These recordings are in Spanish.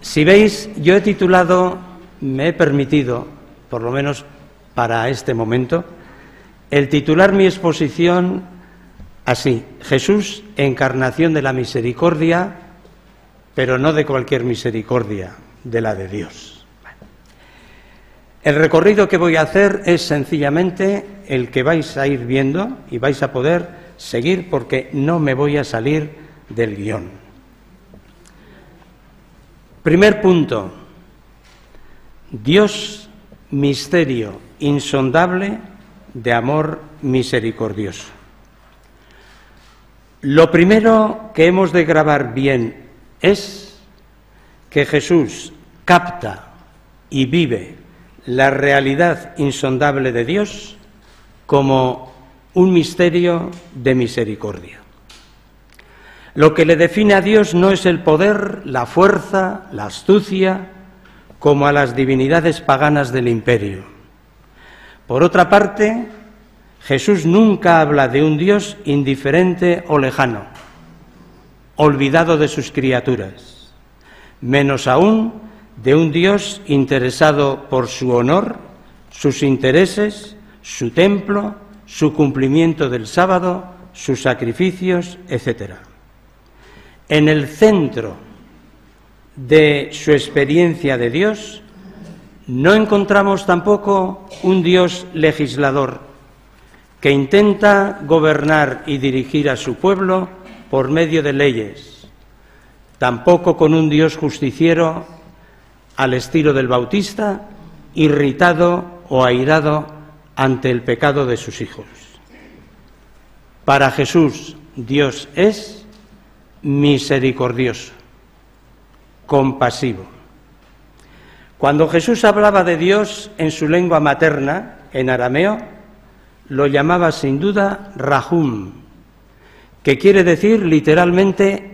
Si veis, yo he titulado, me he permitido, por lo menos para este momento, el titular mi exposición así, Jesús, encarnación de la misericordia, pero no de cualquier misericordia, de la de Dios. El recorrido que voy a hacer es sencillamente el que vais a ir viendo y vais a poder seguir porque no me voy a salir del guion. Primer punto. Dios, misterio insondable de amor misericordioso. Lo primero que hemos de grabar bien es que Jesús capta y vive la realidad insondable de Dios como un misterio de misericordia. Lo que le define a Dios no es el poder, la fuerza, la astucia, como a las divinidades paganas del imperio. Por otra parte, Jesús nunca habla de un Dios indiferente o lejano, olvidado de sus criaturas, menos aún de un Dios interesado por su honor, sus intereses, su templo, su cumplimiento del sábado, sus sacrificios, etcétera. En el centro de su experiencia de Dios no encontramos tampoco un Dios legislador que intenta gobernar y dirigir a su pueblo por medio de leyes, tampoco con un Dios justiciero al estilo del Bautista, irritado o airado ante el pecado de sus hijos. Para Jesús, Dios es misericordioso, compasivo. Cuando Jesús hablaba de Dios en su lengua materna, en arameo, lo llamaba sin duda Rahum, que quiere decir literalmente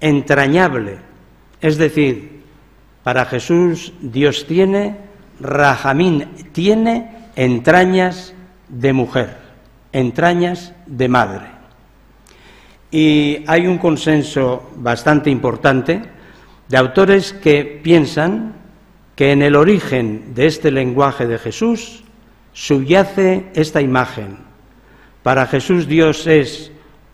entrañable. Es decir, para Jesús Dios tiene, Rahamín tiene entrañas de mujer, entrañas de madre. Y hay un consenso bastante importante de autores que piensan que en el origen de este lenguaje de Jesús subyace esta imagen. Para Jesús Dios es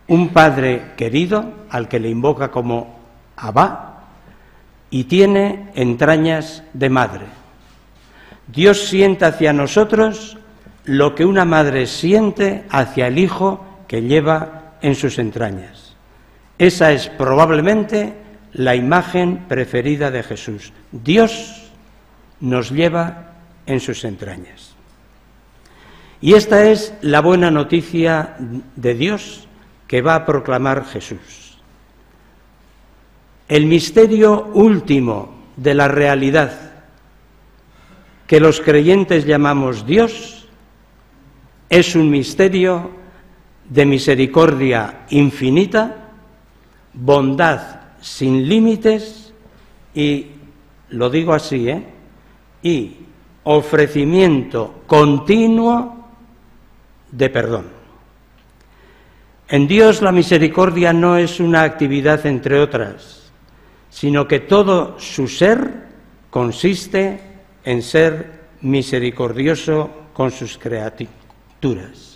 un Padre querido al que le invoca como Abba y tiene entrañas de madre. Dios siente hacia nosotros lo que una madre siente hacia el hijo que lleva en sus entrañas. Esa es probablemente la imagen preferida de Jesús. Dios nos lleva en sus entrañas. Y esta es la buena noticia de Dios que va a proclamar Jesús. El misterio último de la realidad que los creyentes llamamos Dios es un misterio de misericordia infinita, bondad sin límites y, lo digo así, ¿eh? y ofrecimiento continuo de perdón. En Dios la misericordia no es una actividad entre otras, sino que todo su ser consiste en ser misericordioso con sus criaturas.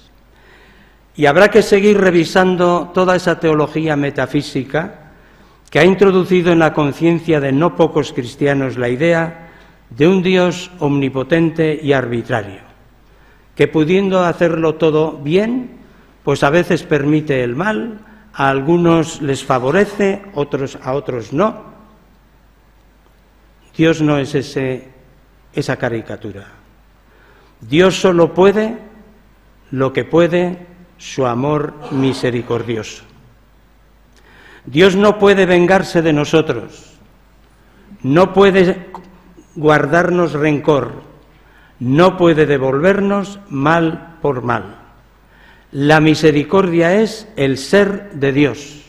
Y habrá que seguir revisando toda esa teología metafísica que ha introducido en la conciencia de no pocos cristianos la idea de un Dios omnipotente y arbitrario, que pudiendo hacerlo todo bien, pues a veces permite el mal, a algunos les favorece, otros a otros no. Dios no es ese, esa caricatura. Dios solo puede lo que puede su amor misericordioso. Dios no puede vengarse de nosotros, no puede guardarnos rencor, no puede devolvernos mal por mal. La misericordia es el ser de Dios,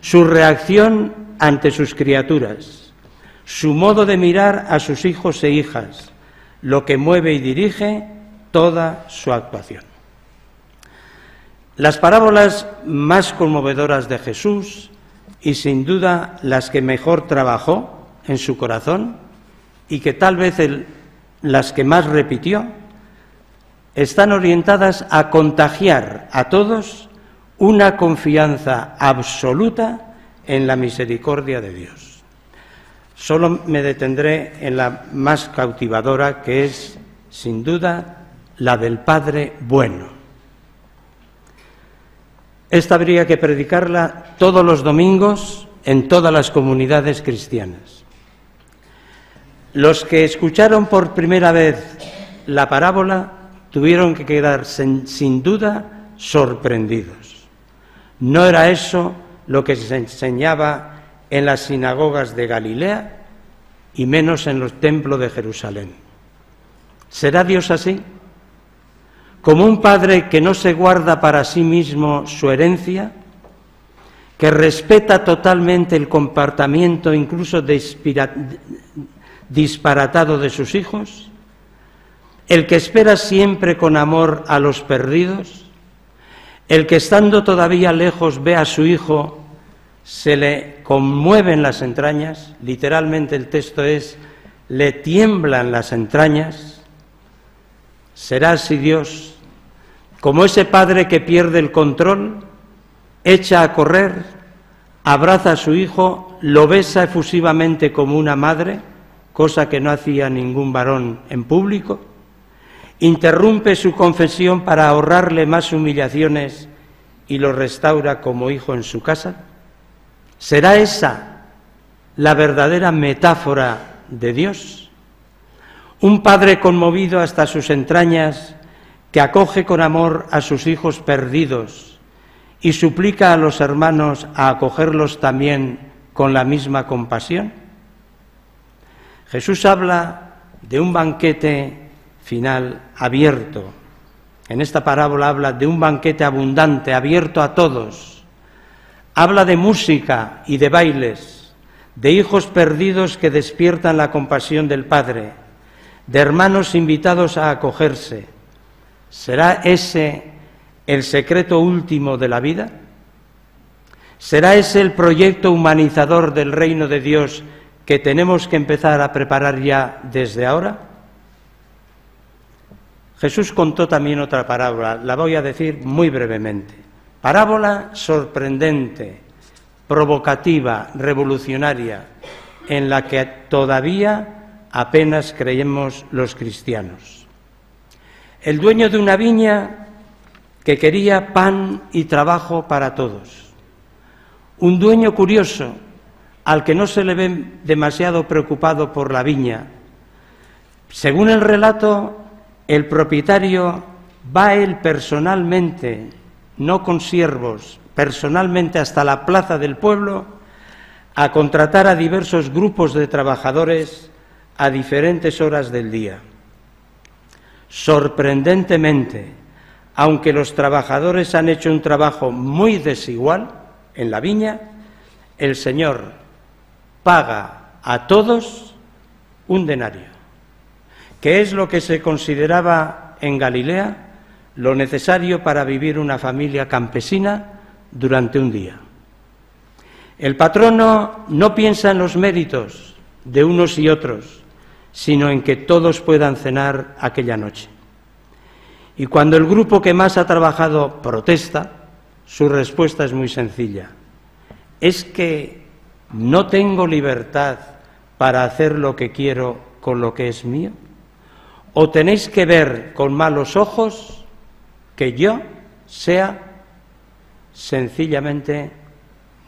su reacción ante sus criaturas, su modo de mirar a sus hijos e hijas, lo que mueve y dirige toda su actuación. Las parábolas más conmovedoras de Jesús y sin duda las que mejor trabajó en su corazón y que tal vez las que más repitió están orientadas a contagiar a todos una confianza absoluta en la misericordia de Dios. Solo me detendré en la más cautivadora, que es, sin duda, la del Padre bueno. Esta habría que predicarla todos los domingos en todas las comunidades cristianas. Los que escucharon por primera vez la parábola tuvieron que quedar sin, duda sorprendidos. No era eso lo que se enseñaba en las sinagogas de Galilea y menos en los templos de Jerusalén. ¿Será Dios así? Como un padre que no se guarda para sí mismo su herencia, que respeta totalmente el comportamiento incluso disparatado de sus hijos, el que espera siempre con amor a los perdidos, el que estando todavía lejos ve a su hijo, se le conmueven las entrañas, literalmente el texto es, le tiemblan las entrañas, será así Dios, como ese padre que pierde el control, echa a correr, abraza a su hijo, lo besa efusivamente como una madre, cosa que no hacía ningún varón en público, interrumpe su confesión para ahorrarle más humillaciones y lo restaura como hijo en su casa? ¿Será esa la verdadera metáfora de Dios? Un padre conmovido hasta sus entrañas que acoge con amor a sus hijos perdidos y suplica a los hermanos a acogerlos también con la misma compasión. Jesús habla de un banquete final abierto. En esta parábola habla de un banquete abundante, abierto a todos. Habla de música y de bailes, de hijos perdidos que despiertan la compasión del Padre, de hermanos invitados a acogerse. ¿Será ese el secreto último de la vida? ¿Será ese el proyecto humanizador del reino de Dios que tenemos que empezar a preparar ya desde ahora? Jesús contó también otra parábola, la voy a decir muy brevemente. Parábola sorprendente, provocativa, revolucionaria, en la que todavía apenas creemos los cristianos. El dueño de una viña que quería pan y trabajo para todos. Un dueño curioso al que no se le ve demasiado preocupado por la viña. Según el relato, el propietario va él personalmente, no con siervos, personalmente hasta la plaza del pueblo a contratar a diversos grupos de trabajadores a diferentes horas del día. Sorprendentemente, aunque los trabajadores han hecho un trabajo muy desigual en la viña, el Señor paga a todos un denario que es lo que se consideraba en Galilea lo necesario para vivir una familia campesina durante un día. El patrono no piensa en los méritos de unos y otros, sino en que todos puedan cenar aquella noche. Y cuando el grupo que más ha trabajado protesta, su respuesta es muy sencilla. Es que no tengo libertad para hacer lo que quiero con lo que es mío o tenéis que ver con malos ojos que yo sea sencillamente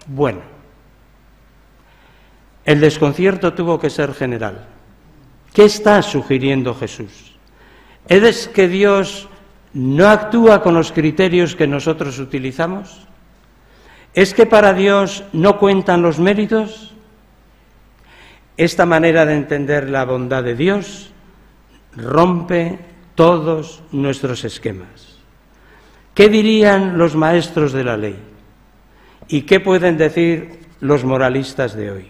bueno. El desconcierto tuvo que ser general. ¿Qué está sugiriendo Jesús? ¿Es que Dios no actúa con los criterios que nosotros utilizamos? ¿Es que para Dios no cuentan los méritos? Esta manera de entender la bondad de Dios rompe todos nuestros esquemas. ¿Qué dirían los maestros de la ley? ¿Y qué pueden decir los moralistas de hoy?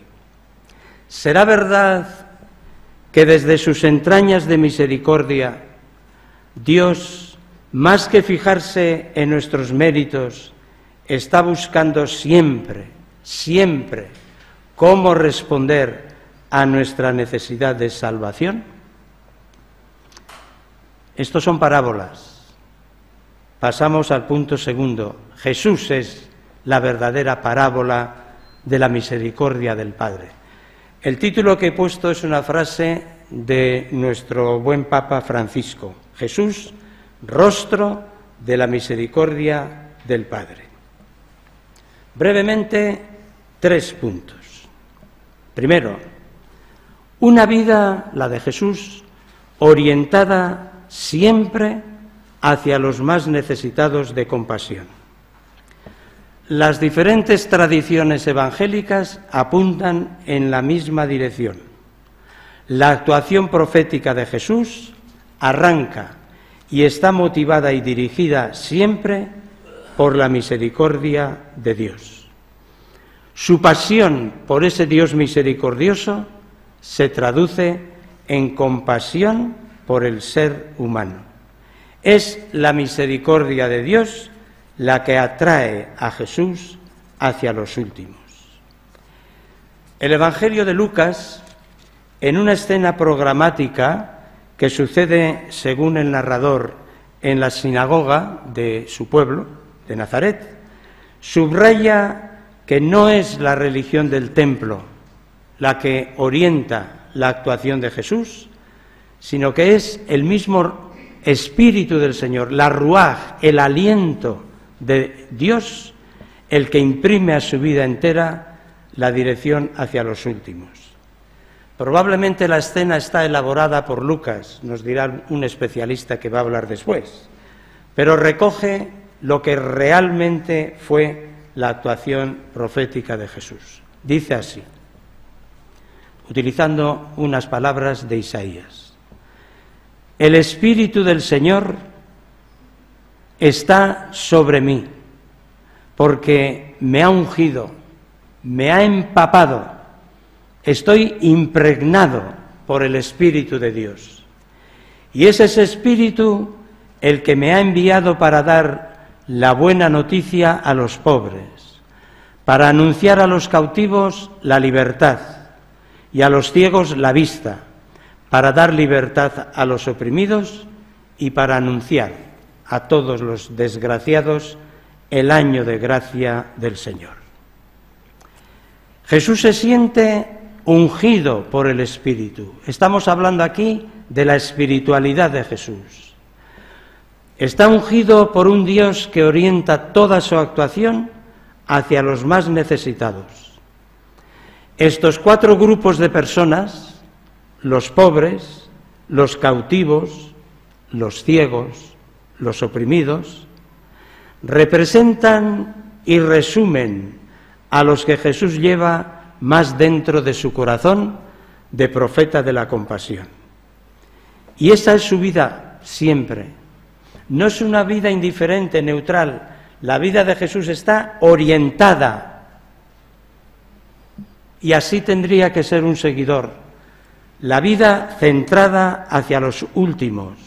¿Será verdad que desde sus entrañas de misericordia Dios, más que fijarse en nuestros méritos, está buscando siempre, siempre cómo responder a nuestra necesidad de salvación? Estos son parábolas. Pasamos al punto segundo. Jesús es la verdadera parábola de la misericordia del Padre. El título que he puesto es una frase de nuestro buen Papa Francisco. Jesús, rostro de la misericordia del Padre. Brevemente, tres puntos. Primero, una vida, la de Jesús, orientada siempre hacia los más necesitados de compasión. Las diferentes tradiciones evangélicas apuntan en la misma dirección. La actuación profética de Jesús arranca y está motivada y dirigida siempre por la misericordia de Dios. Su pasión por ese Dios misericordioso se traduce en compasión por el ser humano. Es la misericordia de Dios la que atrae a Jesús hacia los últimos. El Evangelio de Lucas, en una escena programática que sucede, según el narrador, en la sinagoga de su pueblo, de Nazaret, subraya que no es la religión del templo la que orienta la actuación de Jesús, sino que es el mismo Espíritu del Señor, la ruaj, el aliento de Dios, el que imprime a su vida entera la dirección hacia los últimos. Probablemente la escena está elaborada por Lucas, nos dirá un especialista que va a hablar después, pero recoge lo que realmente fue la actuación profética de Jesús. Dice así, utilizando unas palabras de Isaías. El Espíritu del Señor está sobre mí, porque me ha ungido, me ha empapado, estoy impregnado por el Espíritu de Dios. Y es ese Espíritu el que me ha enviado para dar la buena noticia a los pobres, para anunciar a los cautivos la libertad y a los ciegos la vista, para dar libertad a los oprimidos y para anunciar a todos los desgraciados el año de gracia del Señor. Jesús se siente ungido por el Espíritu. Estamos hablando aquí de la espiritualidad de Jesús. Está ungido por un Dios que orienta toda su actuación hacia los más necesitados estos cuatro grupos de personas, los pobres, los cautivos, los ciegos, los oprimidos, representan y resumen a los que Jesús lleva más dentro de su corazón de profeta de la compasión. Y esa es su vida siempre. No es una vida indiferente, neutral. La vida de Jesús está orientada y así tendría que ser un seguidor. La vida centrada hacia los últimos.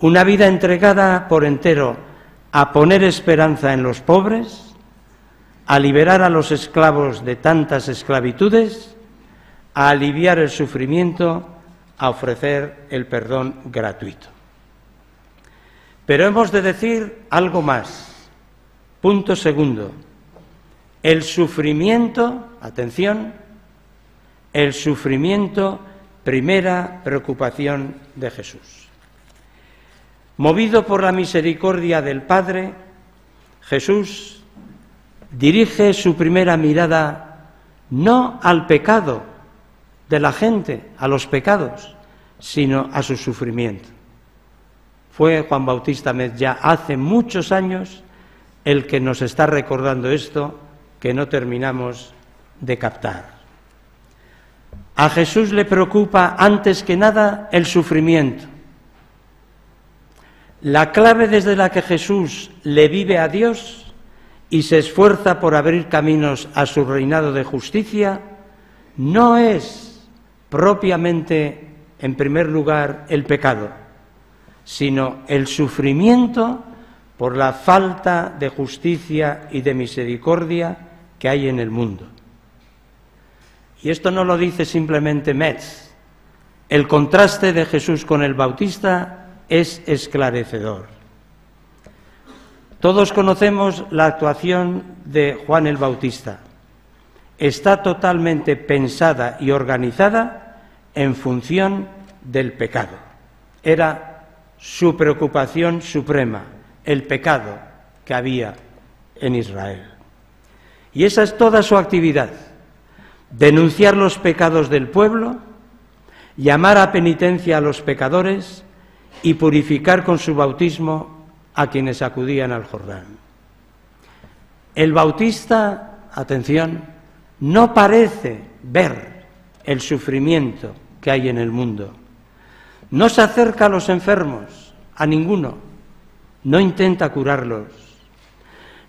Una vida entregada por entero a poner esperanza en los pobres, a liberar a los esclavos de tantas esclavitudes, a aliviar el sufrimiento, a ofrecer el perdón gratuito. Pero hemos de decir algo más. Punto segundo. El sufrimiento, atención, el sufrimiento, primera preocupación de Jesús. Movido por la misericordia del Padre, Jesús dirige su primera mirada no al pecado de la gente, a los pecados, sino a su sufrimiento. Fue Juan Bautista ya hace muchos años el que nos está recordando esto que no terminamos de captar. A Jesús le preocupa antes que nada el sufrimiento. La clave desde la que Jesús le vive a Dios y se esfuerza por abrir caminos a su reinado de justicia no es propiamente, en primer lugar, el pecado, sino el sufrimiento por la falta de justicia y de misericordia que hay en el mundo. Y esto no lo dice simplemente Metz. El contraste de Jesús con el Bautista es esclarecedor. Todos conocemos la actuación de Juan el Bautista. Está totalmente pensada y organizada en función del pecado. Era su preocupación suprema, el pecado que había en Israel. Y esa es toda su actividad, denunciar los pecados del pueblo, llamar a penitencia a los pecadores y purificar con su bautismo a quienes acudían al Jordán. El bautista, atención, no parece ver el sufrimiento que hay en el mundo. No se acerca a los enfermos, a ninguno. No intenta curarlos.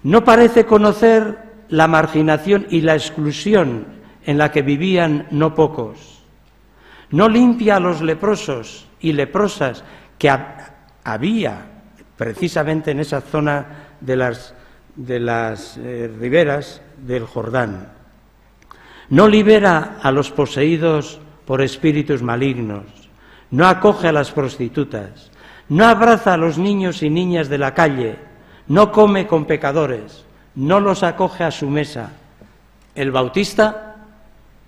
No parece conocer la marginación y la exclusión en la que vivían no pocos. No limpia a los leprosos y leprosas que había precisamente en esa zona de las, de las eh, riberas del Jordán. No libera a los poseídos por espíritus malignos. No acoge a las prostitutas. No abraza a los niños y niñas de la calle. No come con pecadores no los acoge a su mesa. El bautista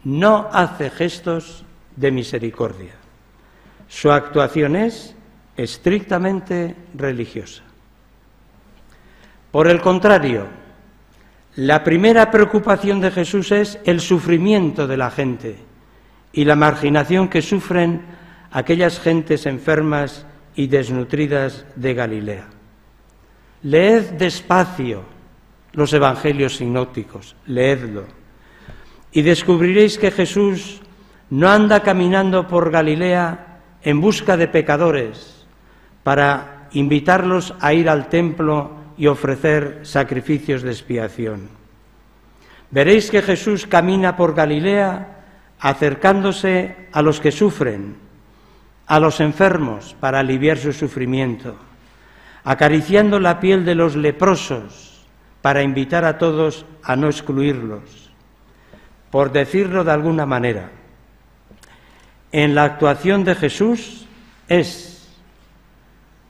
no hace gestos de misericordia. Su actuación es estrictamente religiosa. Por el contrario, la primera preocupación de Jesús es el sufrimiento de la gente y la marginación que sufren aquellas gentes enfermas y desnutridas de Galilea. Leed despacio los evangelios sinópticos, leedlo, y descubriréis que Jesús no anda caminando por Galilea en busca de pecadores para invitarlos a ir al templo y ofrecer sacrificios de expiación. Veréis que Jesús camina por Galilea acercándose a los que sufren, a los enfermos para aliviar su sufrimiento, acariciando la piel de los leprosos, para invitar a todos a no excluirlos. Por decirlo de alguna manera, en la actuación de Jesús es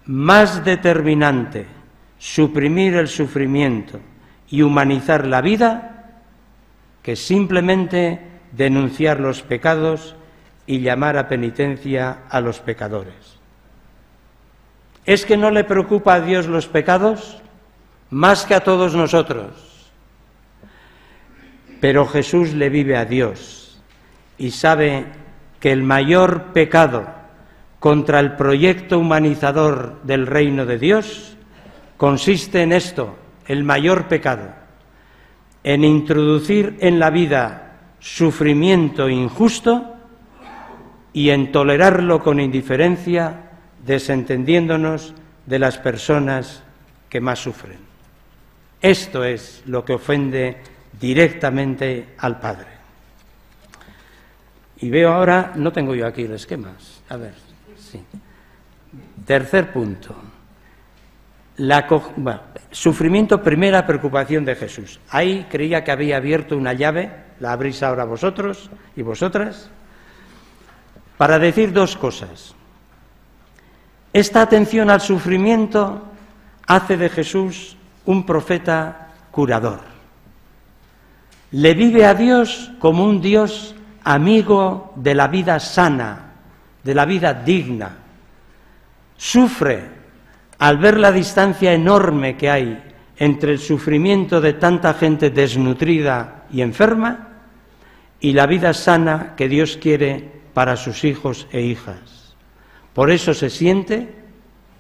más determinante suprimir el sufrimiento y humanizar la vida que simplemente denunciar los pecados y llamar a penitencia a los pecadores. ¿Es que no le preocupa a Dios los pecados? más que a todos nosotros. Pero Jesús le vive a Dios y sabe que el mayor pecado contra el proyecto humanizador del reino de Dios consiste en esto, el mayor pecado, en introducir en la vida sufrimiento injusto y en tolerarlo con indiferencia, desentendiéndonos de las personas que más sufren. Esto es lo que ofende directamente al Padre. Y veo ahora, no tengo yo aquí el esquema, a ver, Tercer punto. Sufrimiento, primera preocupación de Jesús. Ahí creía que había abierto una llave, la abrís ahora vosotros y vosotras, para decir dos cosas. Esta atención al sufrimiento hace de Jesús un profeta curador. Le vive a Dios como un Dios amigo de la vida sana, de la vida digna. Sufre al ver la distancia enorme que hay entre el sufrimiento de tanta gente desnutrida y enferma y la vida sana que Dios quiere para sus hijos e hijas. Por eso se siente,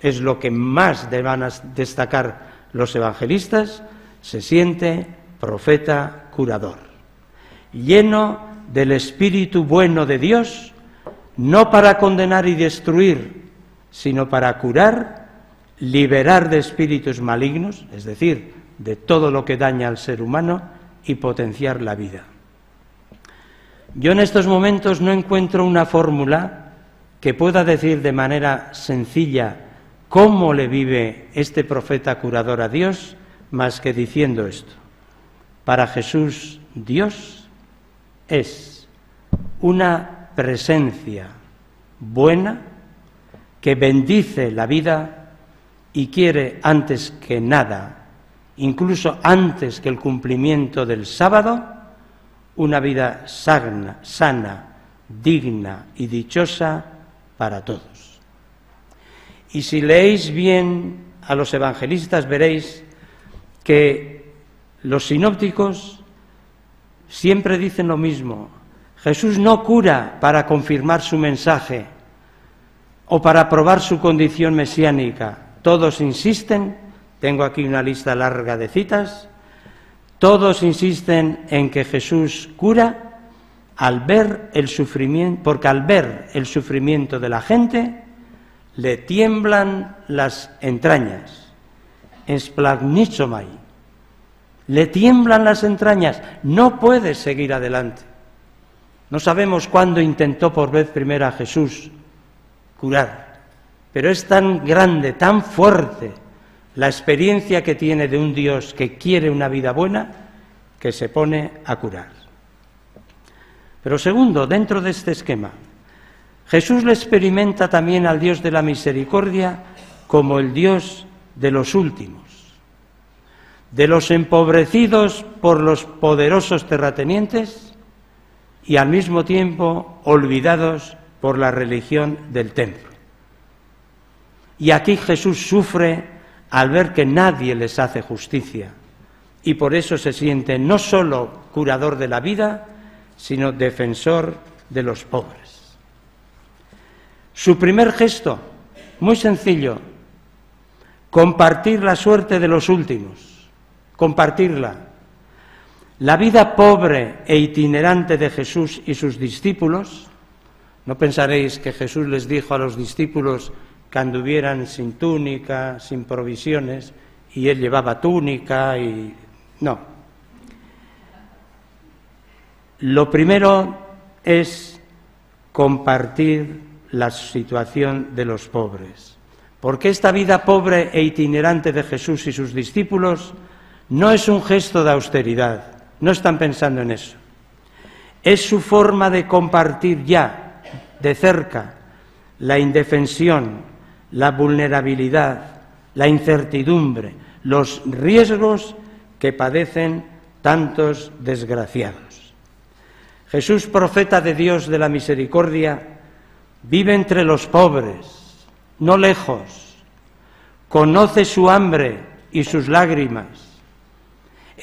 es lo que más van a destacar los evangelistas, se siente profeta curador, lleno del Espíritu bueno de Dios, no para condenar y destruir, sino para curar, liberar de espíritus malignos, es decir, de todo lo que daña al ser humano y potenciar la vida. Yo en estos momentos no encuentro una fórmula que pueda decir de manera sencilla ¿Cómo le vive este profeta curador a Dios más que diciendo esto? Para Jesús Dios es una presencia buena que bendice la vida y quiere antes que nada, incluso antes que el cumplimiento del sábado, una vida sana, sana digna y dichosa para todos. Y si leéis bien a los evangelistas veréis que los sinópticos siempre dicen lo mismo. Jesús no cura para confirmar su mensaje o para probar su condición mesiánica. Todos insisten, tengo aquí una lista larga de citas, todos insisten en que Jesús cura al ver el sufrimiento, porque al ver el sufrimiento de la gente, le tiemblan las entrañas. Esplagnichomai. Le tiemblan las entrañas. No puede seguir adelante. No sabemos cuándo intentó por vez primera Jesús curar, pero es tan grande, tan fuerte la experiencia que tiene de un Dios que quiere una vida buena que se pone a curar. Pero segundo, dentro de este esquema, Jesús le experimenta también al Dios de la misericordia como el Dios de los últimos, de los empobrecidos por los poderosos terratenientes y al mismo tiempo olvidados por la religión del templo. Y aquí Jesús sufre al ver que nadie les hace justicia y por eso se siente no solo curador de la vida, sino defensor de los pobres. Su primer gesto, muy sencillo, compartir la suerte de los últimos, compartirla. La vida pobre e itinerante de Jesús y sus discípulos, no pensaréis que Jesús les dijo a los discípulos que anduvieran sin túnica, sin provisiones, y él llevaba túnica y... No, lo primero es compartir la situación de los pobres, porque esta vida pobre e itinerante de Jesús y sus discípulos no es un gesto de austeridad, no están pensando en eso. Es su forma de compartir ya, de cerca, la indefensión, la vulnerabilidad, la incertidumbre, los riesgos que padecen tantos desgraciados. Jesús, profeta de Dios de la misericordia, vive entre los pobres, no lejos, conoce su hambre y sus lágrimas,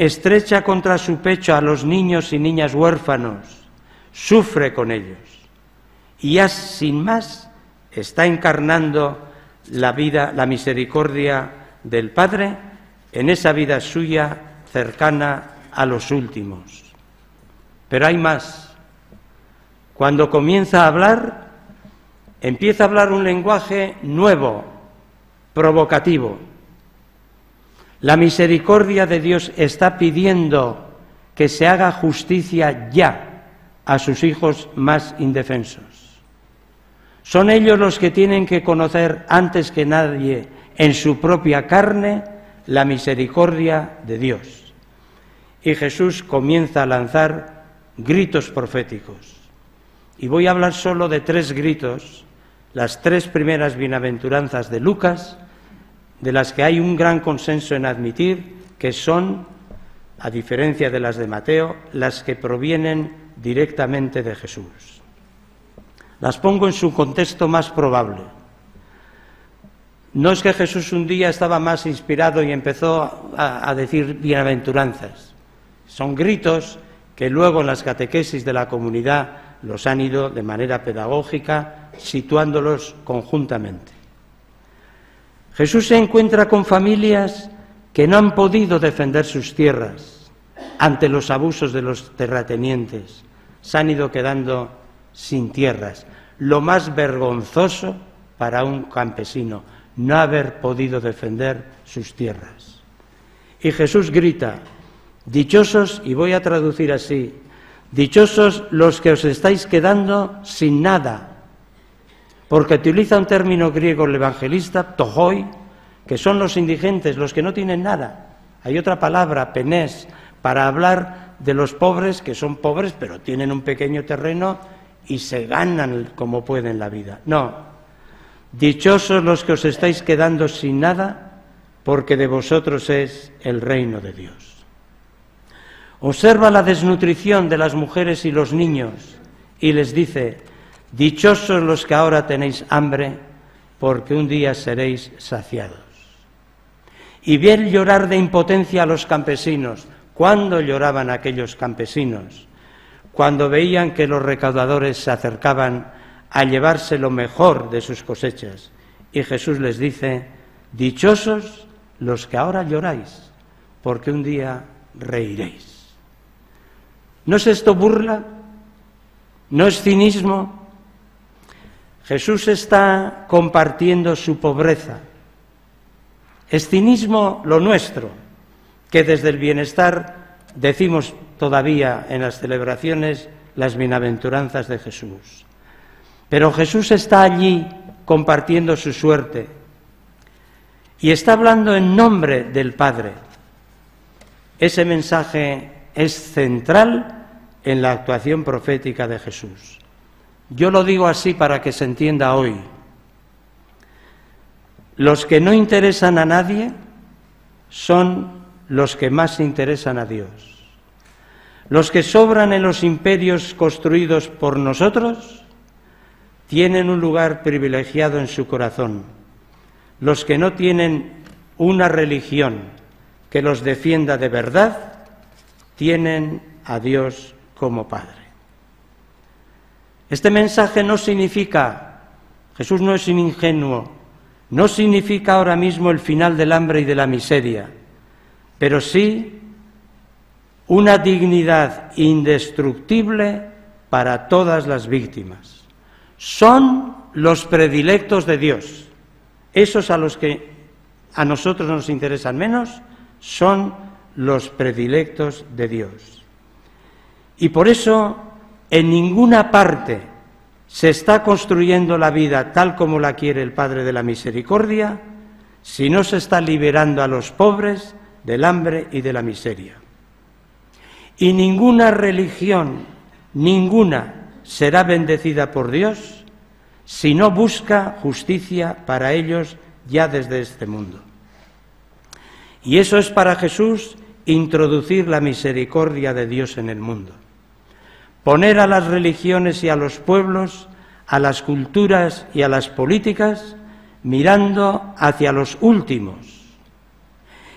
estrecha contra su pecho a los niños y niñas huérfanos, sufre con ellos y ya sin más está encarnando la vida, la misericordia del Padre en esa vida suya cercana a los últimos. Pero hay más. Cuando comienza a hablar, empieza a hablar un lenguaje nuevo, provocativo. La misericordia de Dios está pidiendo que se haga justicia ya a sus hijos más indefensos. Son ellos los que tienen que conocer antes que nadie en su propia carne la misericordia de Dios. Y Jesús comienza a lanzar gritos proféticos. Y voy a hablar solo de tres gritos, las tres primeras bienaventuranzas de Lucas, de las que hay un gran consenso en admitir que son, a diferencia de las de Mateo, las que provienen directamente de Jesús. Las pongo en su contexto más probable. No es que Jesús un día estaba más inspirado y empezó a, a decir bienaventuranzas. Son gritos que luego en las catequesis de la comunidad los han ido de manera pedagógica situándolos conjuntamente. Jesús se encuentra con familias que no han podido defender sus tierras ante los abusos de los terratenientes. Se han ido quedando sin tierras. Lo más vergonzoso para un campesino, no haber podido defender sus tierras. Y Jesús grita, Dichosos, y voy a traducir así, dichosos los que os estáis quedando sin nada, porque utiliza un término griego el evangelista, tohoi, que son los indigentes, los que no tienen nada. Hay otra palabra, penés, para hablar de los pobres que son pobres pero tienen un pequeño terreno y se ganan como pueden la vida. No, dichosos los que os estáis quedando sin nada, porque de vosotros es el reino de Dios. Observa la desnutrición de las mujeres y los niños y les dice, dichosos los que ahora tenéis hambre, porque un día seréis saciados. Y bien llorar de impotencia a los campesinos. ¿Cuándo lloraban aquellos campesinos? Cuando veían que los recaudadores se acercaban a llevarse lo mejor de sus cosechas. Y Jesús les dice, dichosos los que ahora lloráis, porque un día reiréis. ¿No es esto burla? ¿No es cinismo? Jesús está compartiendo su pobreza. Es cinismo lo nuestro, que desde el bienestar decimos todavía en las celebraciones las bienaventuranzas de Jesús. Pero Jesús está allí compartiendo su suerte y está hablando en nombre del Padre. Ese mensaje es central en la actuación profética de Jesús. Yo lo digo así para que se entienda hoy. Los que no interesan a nadie son los que más interesan a Dios. Los que sobran en los imperios construidos por nosotros tienen un lugar privilegiado en su corazón. Los que no tienen una religión que los defienda de verdad tienen a Dios como Padre. Este mensaje no significa, Jesús no es ingenuo, no significa ahora mismo el final del hambre y de la miseria, pero sí una dignidad indestructible para todas las víctimas. Son los predilectos de Dios. Esos a los que a nosotros nos interesan menos son los predilectos de Dios. Y por eso en ninguna parte se está construyendo la vida tal como la quiere el Padre de la Misericordia si no se está liberando a los pobres del hambre y de la miseria. Y ninguna religión, ninguna, será bendecida por Dios si no busca justicia para ellos ya desde este mundo. Y eso es para Jesús introducir la misericordia de Dios en el mundo poner a las religiones y a los pueblos, a las culturas y a las políticas, mirando hacia los últimos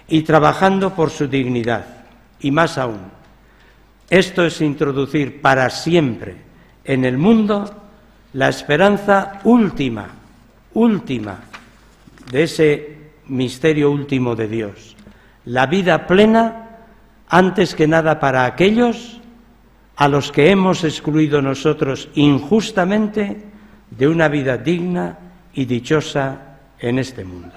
y trabajando por su dignidad. Y más aún, esto es introducir para siempre en el mundo la esperanza última, última de ese misterio último de Dios, la vida plena antes que nada para aquellos a los que hemos excluido nosotros injustamente de una vida digna y dichosa en este mundo.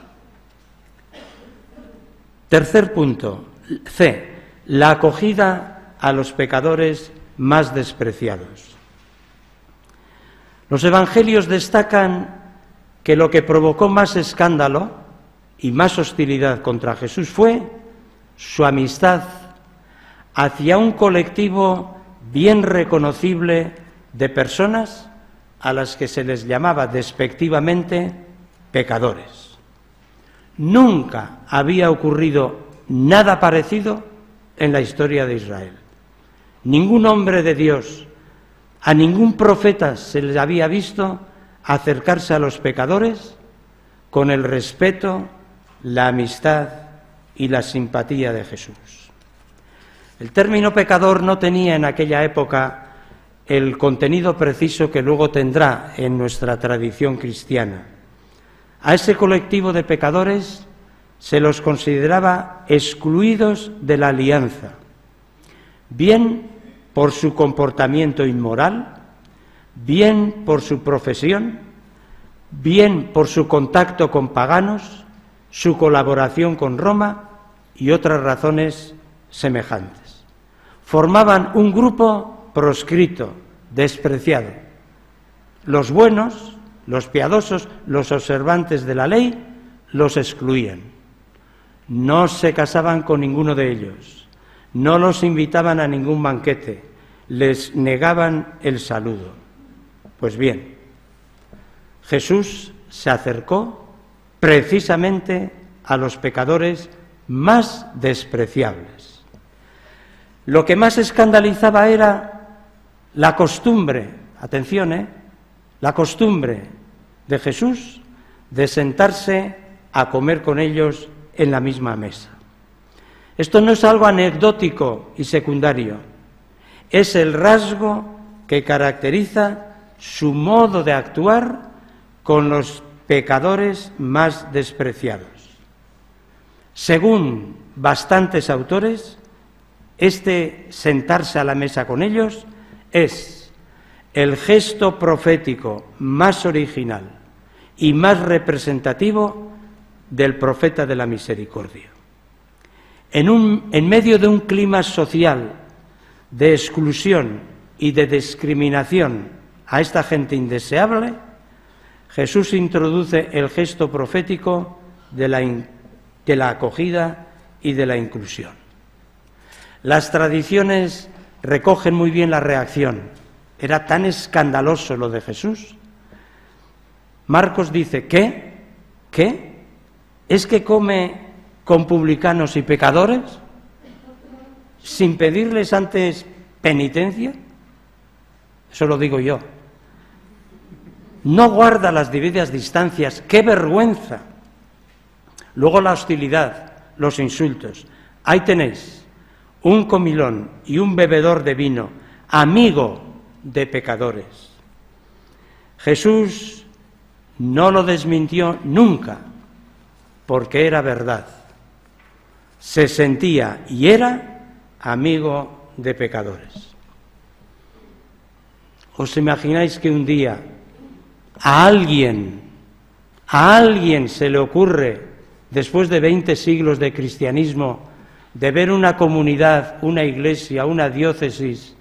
Tercer punto, C, la acogida a los pecadores más despreciados. Los evangelios destacan que lo que provocó más escándalo y más hostilidad contra Jesús fue su amistad hacia un colectivo bien reconocible de personas a las que se les llamaba despectivamente pecadores. Nunca había ocurrido nada parecido en la historia de Israel. Ningún hombre de Dios, a ningún profeta se les había visto acercarse a los pecadores con el respeto, la amistad y la simpatía de Jesús. El término pecador no tenía en aquella época el contenido preciso que luego tendrá en nuestra tradición cristiana. A ese colectivo de pecadores se los consideraba excluidos de la alianza, bien por su comportamiento inmoral, bien por su profesión, bien por su contacto con paganos, su colaboración con Roma y otras razones semejantes formaban un grupo proscrito, despreciado. Los buenos, los piadosos, los observantes de la ley, los excluían. No se casaban con ninguno de ellos, no los invitaban a ningún banquete, les negaban el saludo. Pues bien, Jesús se acercó precisamente a los pecadores más despreciables. Lo que más escandalizaba era la costumbre, atención, ¿eh? la costumbre de Jesús de sentarse a comer con ellos en la misma mesa. Esto no es algo anecdótico y secundario, es el rasgo que caracteriza su modo de actuar con los pecadores más despreciados. Según bastantes autores, este sentarse a la mesa con ellos es el gesto profético más original y más representativo del profeta de la misericordia. En, en medio de un clima social de exclusión y de discriminación a esta gente indeseable, Jesús introduce el gesto profético de la de la acogida y de la inclusión. Las tradiciones recogen muy bien la reacción. Era tan escandaloso lo de Jesús. Marcos dice, ¿qué? ¿Qué? ¿Es que come con publicanos y pecadores sin pedirles antes penitencia? Eso lo digo yo. No guarda las debidas distancias. ¡Qué vergüenza! Luego la hostilidad, los insultos. Ahí tenéis un comilón y un bebedor de vino, amigo de pecadores. Jesús no lo desmintió nunca, porque era verdad. Se sentía y era amigo de pecadores. ¿Os imagináis que un día a alguien, a alguien se le ocurre después de 20 siglos de cristianismo, de ver una comunidad, una iglesia, una diócesis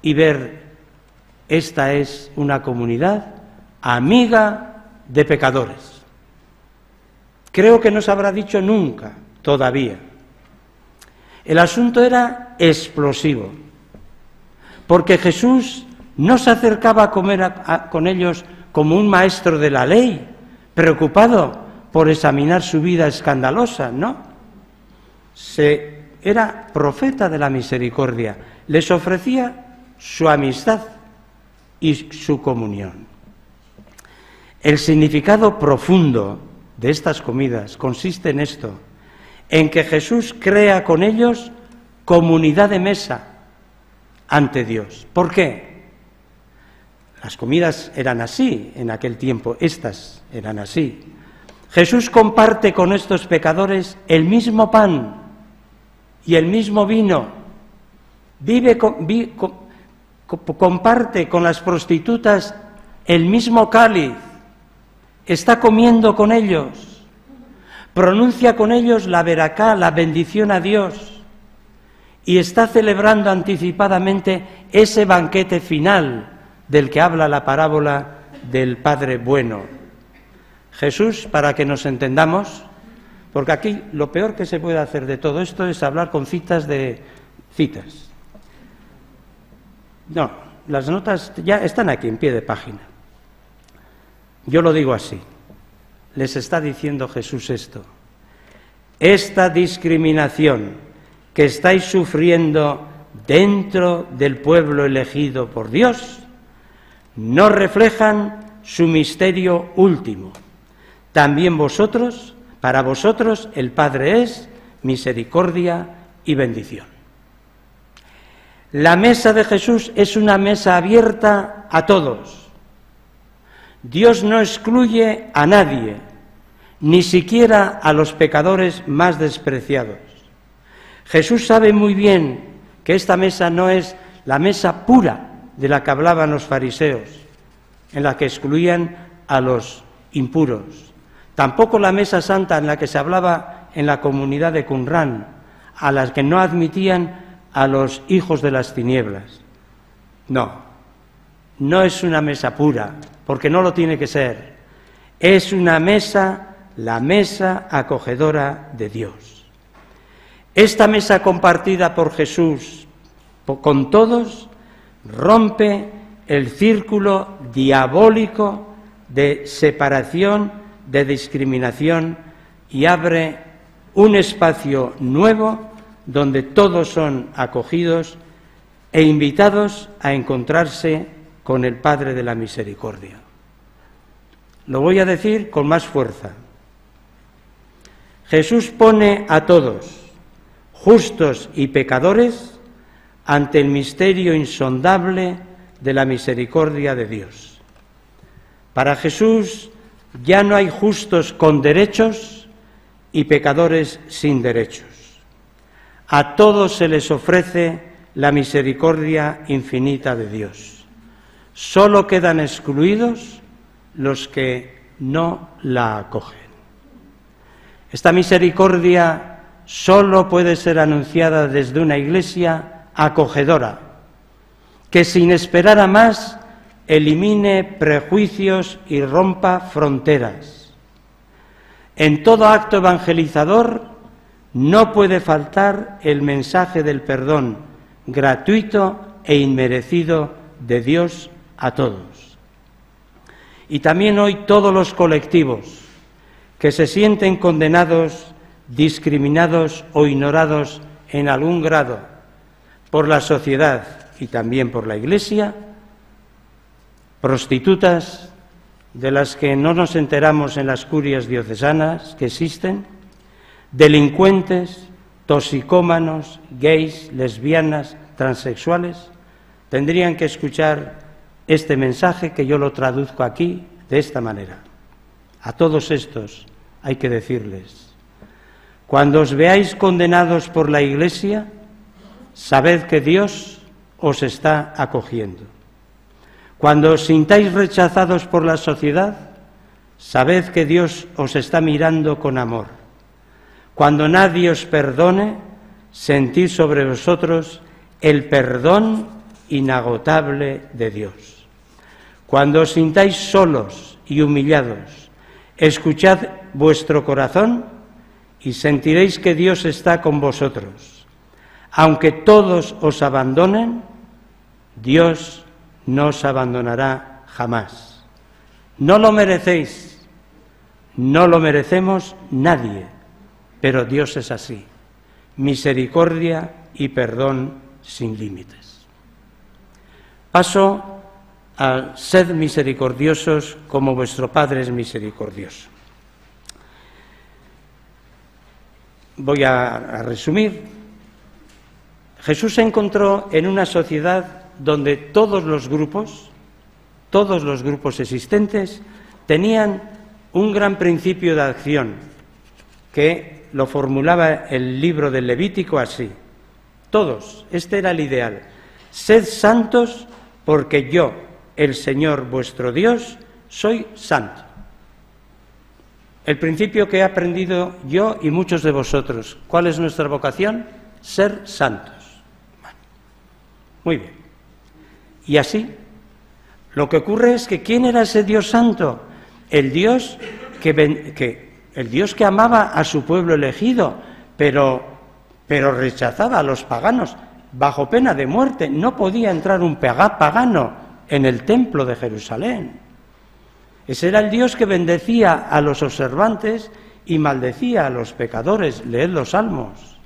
y ver esta es una comunidad amiga de pecadores. Creo que no se habrá dicho nunca todavía. El asunto era explosivo, porque Jesús no se acercaba a comer con ellos como un maestro de la ley, preocupado por examinar su vida escandalosa, no. Se, era profeta de la misericordia, les ofrecía su amistad y su comunión. El significado profundo de estas comidas consiste en esto, en que Jesús crea con ellos comunidad de mesa ante Dios. ¿Por qué? Las comidas eran así en aquel tiempo, estas eran así. Jesús comparte con estos pecadores el mismo pan y el mismo vino. Vive, comparte con las prostitutas el mismo cáliz. Está comiendo con ellos. Pronuncia con ellos la veracá, la bendición a Dios. Y está celebrando anticipadamente ese banquete final del que habla la parábola del Padre Bueno. Jesús, para que nos entendamos, porque aquí lo peor que se puede hacer de todo esto es hablar con citas de citas. No, las notas ya están aquí en pie de página. Yo lo digo así. Les está diciendo Jesús esto. Esta discriminación que estáis sufriendo dentro del pueblo elegido por Dios no reflejan su misterio último también vosotros, para vosotros el Padre es misericordia y bendición. La mesa de Jesús es una mesa abierta a todos. Dios no excluye a nadie, ni siquiera a los pecadores más despreciados. Jesús sabe muy bien que esta mesa no es la mesa pura de la que hablaban los fariseos, en la que excluían a los impuros. Tampoco la mesa santa en la que se hablaba en la comunidad de Qumran, a las que no admitían a los hijos de las tinieblas. No, no es una mesa pura, porque no lo tiene que ser. Es una mesa, la mesa acogedora de Dios. Esta mesa compartida por Jesús con todos rompe el círculo diabólico de separación, de discriminación y abre un espacio nuevo donde todos son acogidos e invitados a encontrarse con el Padre de la Misericordia. Lo voy a decir con más fuerza. Jesús pone a todos, justos y pecadores, ante el misterio insondable de la misericordia de Dios. Para Jesús ya no hay justos con derechos y pecadores sin derechos. A todos se les ofrece la misericordia infinita de Dios. Solo quedan excluidos los que no la acogen. Esta misericordia solo puede ser anunciada desde una iglesia acogedora, que sin esperar a más elimine prejuicios y rompa fronteras. En todo acto evangelizador no puede faltar el mensaje del perdón gratuito e inmerecido de Dios a todos. Y también hoy todos los colectivos que se sienten condenados, discriminados o ignorados en algún grado por la sociedad y también por la Iglesia, prostitutas de las que no nos enteramos en las curias diocesanas que existen, delincuentes, toxicómanos, gays, lesbianas, transexuales, tendrían que escuchar este mensaje que yo lo traduzco aquí de esta manera. A todos estos hay que decirles, cuando os veáis condenados por la Iglesia, sabed que Dios os está acogiendo. Cuando os sintáis rechazados por la sociedad, sabed que Dios os está mirando con amor. Cuando nadie os perdone, sentid sobre vosotros el perdón inagotable de Dios. Cuando os sintáis solos y humillados, escuchad vuestro corazón y sentiréis que Dios está con vosotros. Aunque todos os abandonen, Dios no os abandonará jamás. No lo merecéis, no lo merecemos nadie pero Dios es así, misericordia y perdón sin límites. Paso a sed misericordiosos como vuestro Padre es misericordioso. Voy a, resumir. Jesús se encontró en una sociedad donde todos los grupos, todos los grupos existentes, tenían un gran principio de acción que lo formulaba el libro del Levítico así. Todos, este era el ideal. Sed santos porque yo, el Señor vuestro Dios, soy santo. El principio que he aprendido yo y muchos de vosotros. ¿Cuál es nuestra vocación? Ser santos. muy bien. Y así, lo que ocurre es que ¿quién era ese Dios santo? El Dios que, el Dios que amaba a su pueblo elegido, pero, pero rechazaba a los paganos bajo pena de muerte. No podía entrar un pagano en el templo de Jerusalén. Ese era el Dios que bendecía a los observantes y maldecía a los pecadores. Leed los salmos.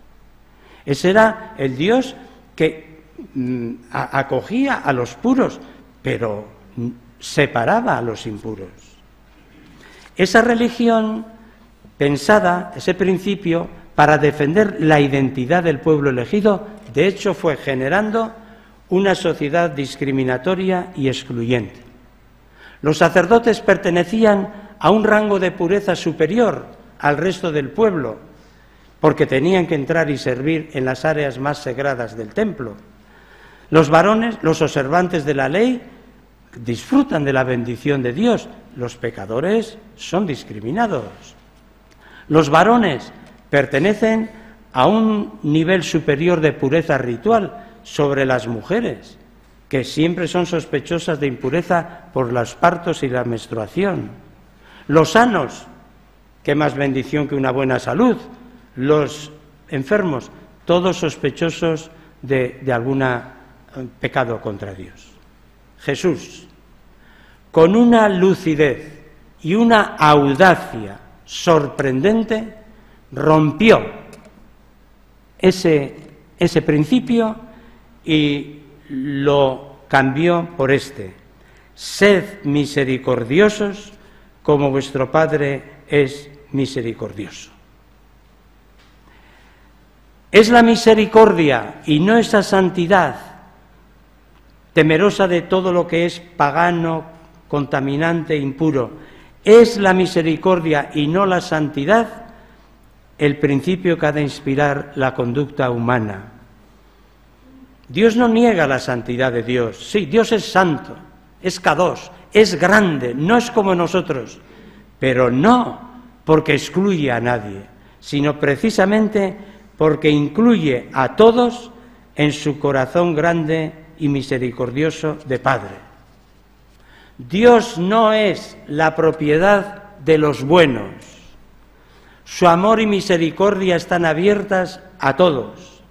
Ese era el Dios que acogía a los puros, pero separaba a los impuros. Esa religión pensada, ese principio, para defender la identidad del pueblo elegido, de hecho fue generando una sociedad discriminatoria y excluyente. Los sacerdotes pertenecían a un rango de pureza superior al resto del pueblo, porque tenían que entrar y servir en las áreas más sagradas del templo. Los varones, los observantes de la ley, disfrutan de la bendición de Dios. Los pecadores son discriminados. Los varones pertenecen a un nivel superior de pureza ritual sobre las mujeres, que siempre son sospechosas de impureza por los partos y la menstruación. Los sanos, qué más bendición que una buena salud. Los enfermos, todos sospechosos de, de algún eh, pecado contra Dios. Jesús, con una lucidez y una audacia sorprendente, rompió ese, ese principio y lo cambió por este. Sed misericordiosos como vuestro Padre es misericordioso. Es la misericordia y no esa santidad temerosa de todo lo que es pagano, contaminante, impuro. Es la misericordia y no la santidad el principio que ha de inspirar la conducta humana. Dios no niega la santidad de Dios. Sí, Dios es santo, es k es grande, no es como nosotros, pero no porque excluye a nadie, sino precisamente porque incluye a todos en su corazón grande y misericordioso de Padre. Dios no es la propiedad de los buenos. Su amor y misericordia están abiertas a todos.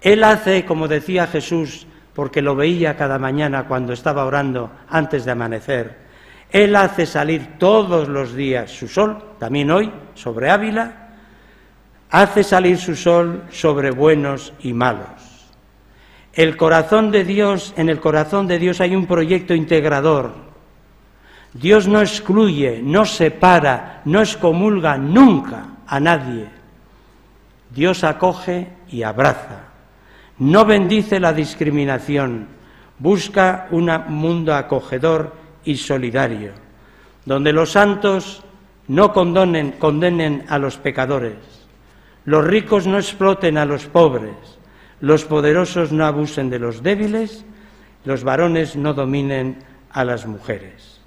Él hace, como decía Jesús, porque lo veía cada mañana cuando estaba orando antes de amanecer, Él hace salir todos los días su sol, también hoy, sobre Ávila, hace salir su sol sobre buenos y malos. El corazón de Dios, en el corazón de Dios hay un proyecto integrador, Dios no excluye, no separa, no excomulga nunca a nadie. Dios acoge y abraza. No bendice la discriminación, busca un mundo acogedor y solidario, donde los santos no condenen a los pecadores, los ricos no exploten a los pobres, los poderosos no abusen de los débiles, los varones no dominen a las mujeres.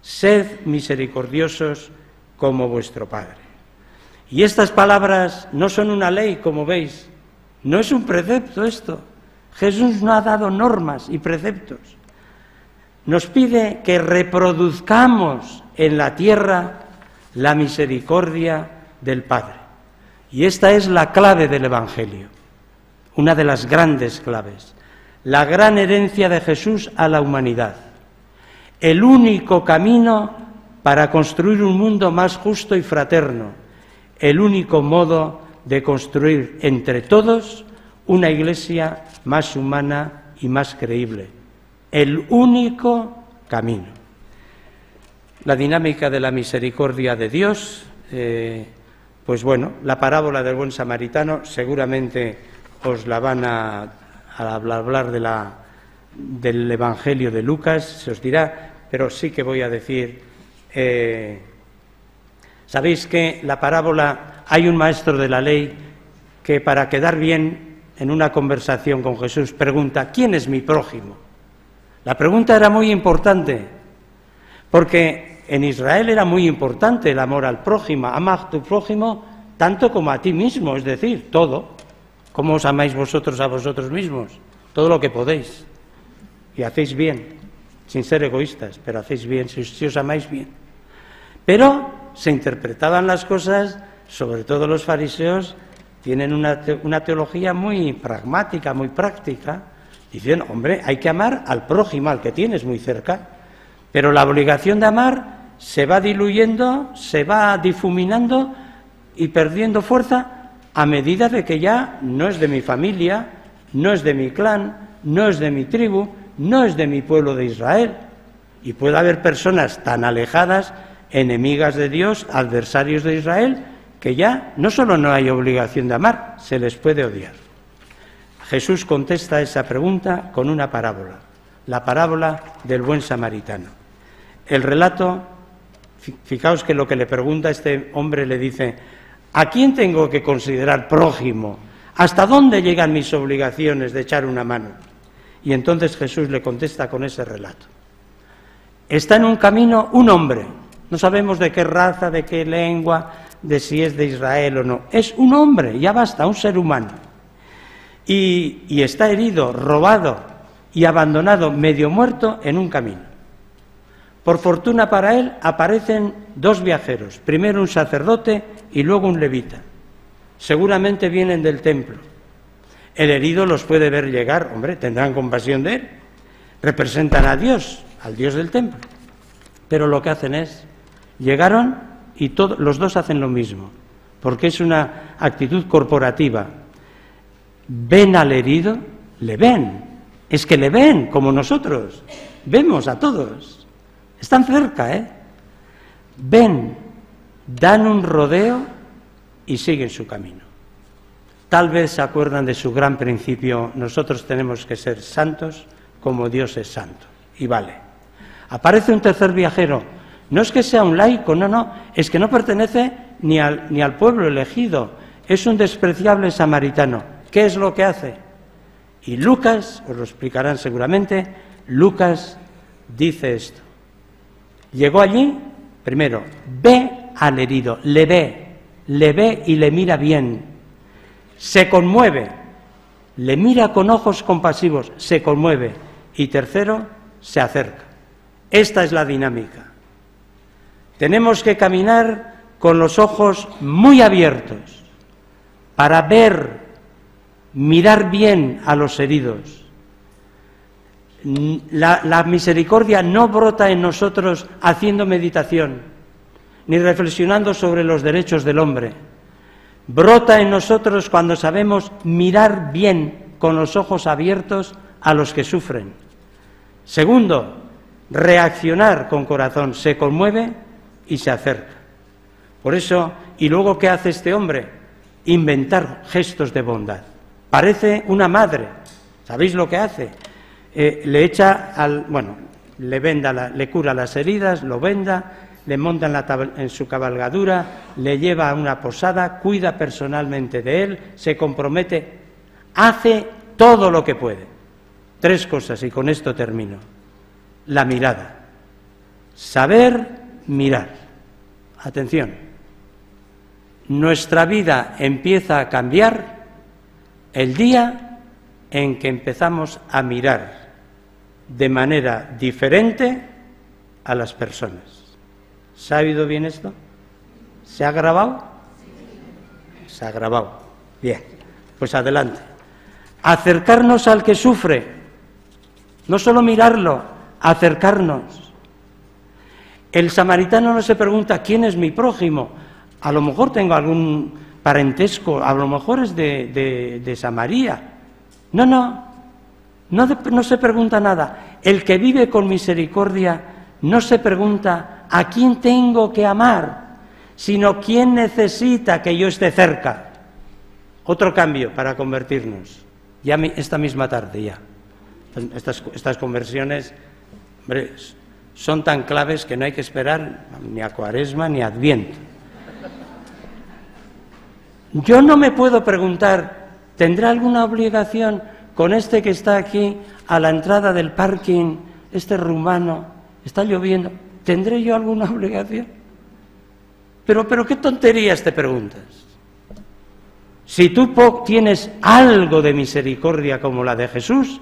Sed misericordiosos como vuestro Padre. Y estas palabras no son una ley, como veis, no es un precepto esto. Jesús no ha dado normas y preceptos. Nos pide que reproduzcamos en la tierra la misericordia del Padre. Y esta es la clave del Evangelio, una de las grandes claves, la gran herencia de Jesús a la humanidad. El único camino para construir un mundo más justo y fraterno, el único modo de construir entre todos una iglesia más humana y más creíble, el único camino. La dinámica de la misericordia de Dios, eh, pues bueno, la parábola del buen samaritano seguramente os la van a, hablar de la, del Evangelio de Lucas, se os dirá, pero sí que voy a decir, eh, sabéis que la parábola, hay un maestro de la ley que para quedar bien en una conversación con Jesús pregunta, ¿quién es mi prójimo? La pregunta era muy importante, porque en Israel era muy importante el amor al prójimo, ama tu prójimo tanto como a ti mismo, es decir, todo. ¿Cómo os amáis vosotros a vosotros mismos? Todo lo que podéis. Y hacéis bien sin ser egoístas, pero hacéis bien, si, os amáis bien. Pero se interpretaban las cosas, sobre todo los fariseos, tienen una, una teología muy pragmática, muy práctica, dicen, hombre, hay que amar al prójimo, al que tienes muy cerca, pero la obligación de amar se va diluyendo, se va difuminando y perdiendo fuerza a medida de que ya no es de mi familia, no es de mi clan, no es de mi tribu, no es de mi pueblo de Israel. Y puede haber personas tan alejadas, enemigas de Dios, adversarios de Israel, que ya no solo no hay obligación de amar, se les puede odiar. Jesús contesta esa pregunta con una parábola, la parábola del buen samaritano. El relato, fijaos que lo que le pregunta este hombre le dice, ¿a quién tengo que considerar prójimo? ¿Hasta dónde llegan mis obligaciones de echar una mano? Y entonces Jesús le contesta con ese relato. Está en un camino un hombre, no sabemos de qué raza, de qué lengua, de si es de Israel o no. Es un hombre, ya basta, un ser humano. Y, y está herido, robado y abandonado, medio muerto, en un camino. Por fortuna para él aparecen dos viajeros, primero un sacerdote y luego un levita. Seguramente vienen del templo el herido los puede ver llegar, hombre, tendrán compasión de él. representan a Dios, al Dios del templo. Pero lo que hacen es, llegaron y los dos hacen lo mismo, porque es una actitud corporativa. Ven al herido, le ven, es que le ven como nosotros, vemos a todos, están cerca, ¿eh? Ven, dan un rodeo y siguen su camino. Tal vez se acuerdan de su gran principio, nosotros tenemos que ser santos como Dios es santo. Y vale. Aparece un tercer viajero. No es que sea un laico, no, no, es que no pertenece ni al, ni al pueblo elegido. Es un despreciable samaritano. ¿Qué es lo que hace? Y Lucas, os lo explicarán seguramente, Lucas dice esto. Llegó allí, primero, ve al herido, le ve, le ve y le mira bien. Se conmueve, le mira con ojos compasivos, se conmueve y tercero, se acerca. Esta es la dinámica. Tenemos que caminar con los ojos muy abiertos para ver, mirar bien a los heridos. La, misericordia no brota en nosotros haciendo meditación, ni reflexionando sobre los derechos del hombre. Brota en nosotros cuando sabemos mirar bien con los ojos abiertos a los que sufren. Segundo, reaccionar con corazón, se conmueve y se acerca. Por eso, ¿y luego qué hace este hombre? Inventar gestos de bondad. Parece una madre. ¿Sabéis lo que hace? Eh, le echa al, bueno, le venda, le cura las heridas, lo venda, le monta en su cabalgadura, le lleva a una posada, cuida personalmente de él, se compromete, hace todo lo que puede. Tres cosas y con esto termino. La mirada. Saber mirar. Atención. Nuestra vida empieza a cambiar el día en que empezamos a mirar de manera diferente a las personas. ¿Se ha oído bien esto? ¿Se ha grabado? Se ha grabado. Bien, pues adelante. Acercarnos al que sufre no solo mirarlo, acercarnos. El samaritano no se pregunta quién es mi prójimo. A lo mejor tengo algún parentesco, a lo mejor es de, Samaria. No, no, no, se pregunta nada. El que vive con misericordia no se pregunta a quién tengo que amar, sino quién necesita que yo esté cerca. Otro cambio para convertirnos, ya esta misma tarde ya. Estas, estas conversiones son tan claves que no hay que esperar ni a cuaresma ni a adviento. Yo no me puedo preguntar, ¿tendrá alguna obligación con este que está aquí a la entrada del parking, este rumano, está lloviendo? ¿Tendré yo alguna obligación? Pero, pero qué tonterías te preguntas. Si tú tienes algo de misericordia como la de Jesús,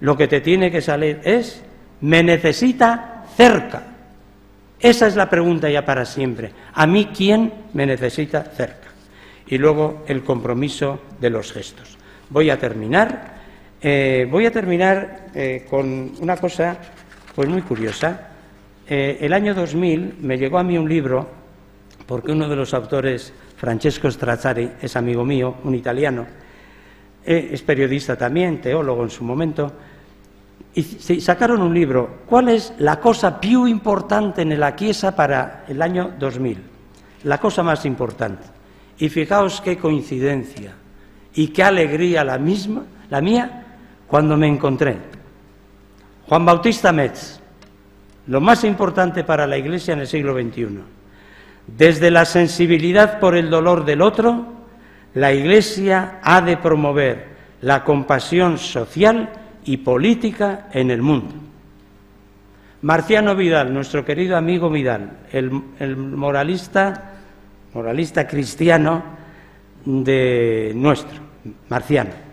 lo que te tiene que salir es, ¿me necesita cerca? Esa es la pregunta ya para siempre. ¿A mí quién me necesita cerca? Y luego el compromiso de los gestos. Voy a terminar. Eh, voy a terminar eh, con una cosa pues muy curiosa. Eh, el año 2000 me llegó a mí un libro, porque uno de los autores, Francesco Strazzari, es amigo mío, un italiano, es periodista también, teólogo en su momento, y sacaron un libro, ¿cuál es la cosa più importante en la Chiesa para el año 2000? La cosa más importante. Y fijaos qué coincidencia y qué alegría la misma, la mía, cuando me encontré. Juan Bautista Metz, lo más importante para la Iglesia en el siglo XXI. Desde la sensibilidad por el dolor del otro, la Iglesia ha de promover la compasión social y política en el mundo. Marciano Vidal, nuestro querido amigo Vidal, el, moralista, moralista cristiano de nuestro, Marciano,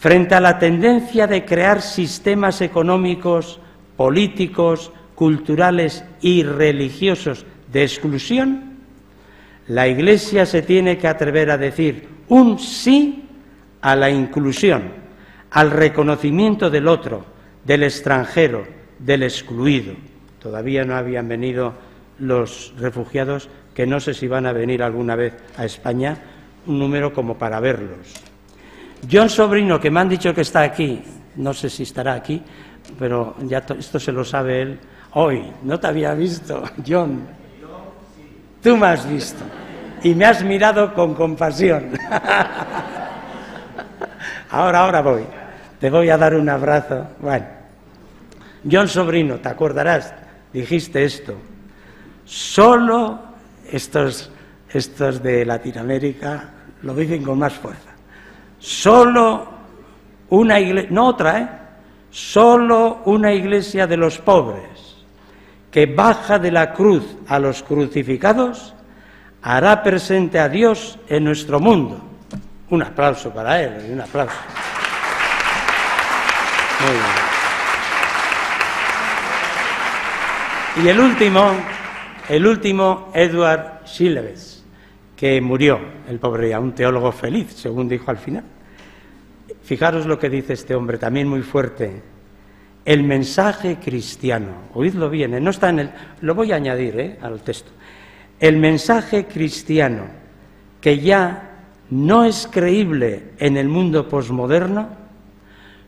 frente a la tendencia de crear sistemas económicos, políticos, culturales y religiosos de exclusión, la Iglesia se tiene que atrever a decir un sí a la inclusión al reconocimiento del otro, del extranjero, del excluido. Todavía no habían venido los refugiados, que no sé si van a venir alguna vez a España, un número como para verlos. John Sobrino, que me han dicho que está aquí, no sé si estará aquí, pero ya esto se lo sabe él hoy. No te había visto, John. Tú me has visto y me has mirado con compasión. ahora, ahora voy. Te voy a dar un abrazo. Bueno, John Sobrino, te acordarás, dijiste esto. Solo estos, estos de Latinoamérica lo dicen con más fuerza. Solo una iglesia, no otra, ¿eh? Solo una iglesia de los pobres que baja de la cruz a los crucificados hará presente a Dios en nuestro mundo. Un aplauso para él, un aplauso. Y el último, el último, Edward Schilleves, que murió, el pobre ya, un teólogo feliz, según dijo al final. Fijaros lo que dice este hombre, también muy fuerte. El mensaje cristiano, oídlo bien, ¿eh? no está en el, lo voy a añadir ¿eh? al texto. El mensaje cristiano que ya no es creíble en el mundo posmoderno,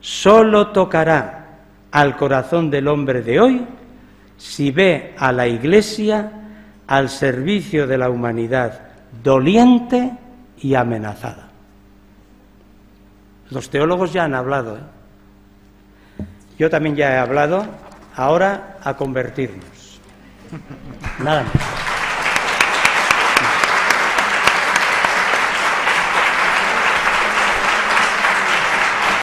solo tocará al corazón del hombre de hoy si ve a la Iglesia al servicio de la humanidad doliente y amenazada. Los teólogos ya han hablado. ¿eh? Yo también ya he hablado. Ahora a convertirnos. Nada más.